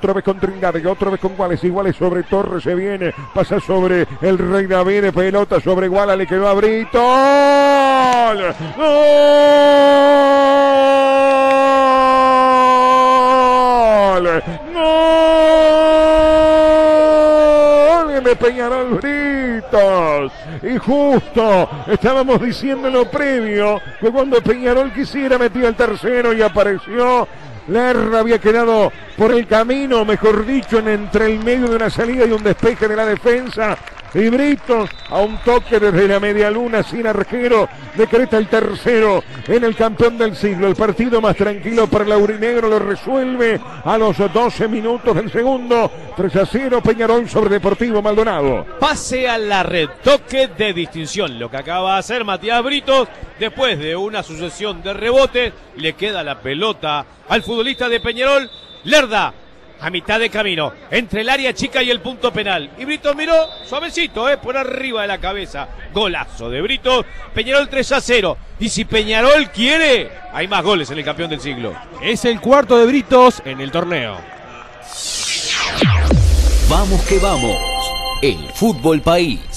Otra vez con Trindade, otra vez con Guales, iguales sobre Torres, se viene, pasa sobre el Rey David, pelota sobre Guala, le quedó a Brito. ¡Gol! ¡Gol! ¡Gol! de Peñarol Britos. Y justo estábamos diciendo lo previo, que cuando Peñarol quisiera metía el tercero y apareció Lerra había quedado por el camino, mejor dicho, en entre el medio de una salida y un despeje de la defensa. Y Britos a un toque desde la media luna sin arquero decreta el tercero en el campeón del siglo. El partido más tranquilo para el Aurinegro lo resuelve a los 12 minutos del segundo. 3 a 0 Peñarol sobre Deportivo Maldonado. Pase a la red, toque de distinción. Lo que acaba de hacer Matías Britos después de una sucesión de rebotes. Le queda la pelota al futbolista de Peñarol. Lerda a mitad de camino, entre el área chica y el punto penal. Y Brito miró suavecito, eh, por arriba de la cabeza. Golazo de Brito. Peñarol 3 a 0. Y si Peñarol quiere, hay más goles en el campeón del siglo. Es el cuarto de Britos en el torneo. Vamos que vamos. El fútbol país.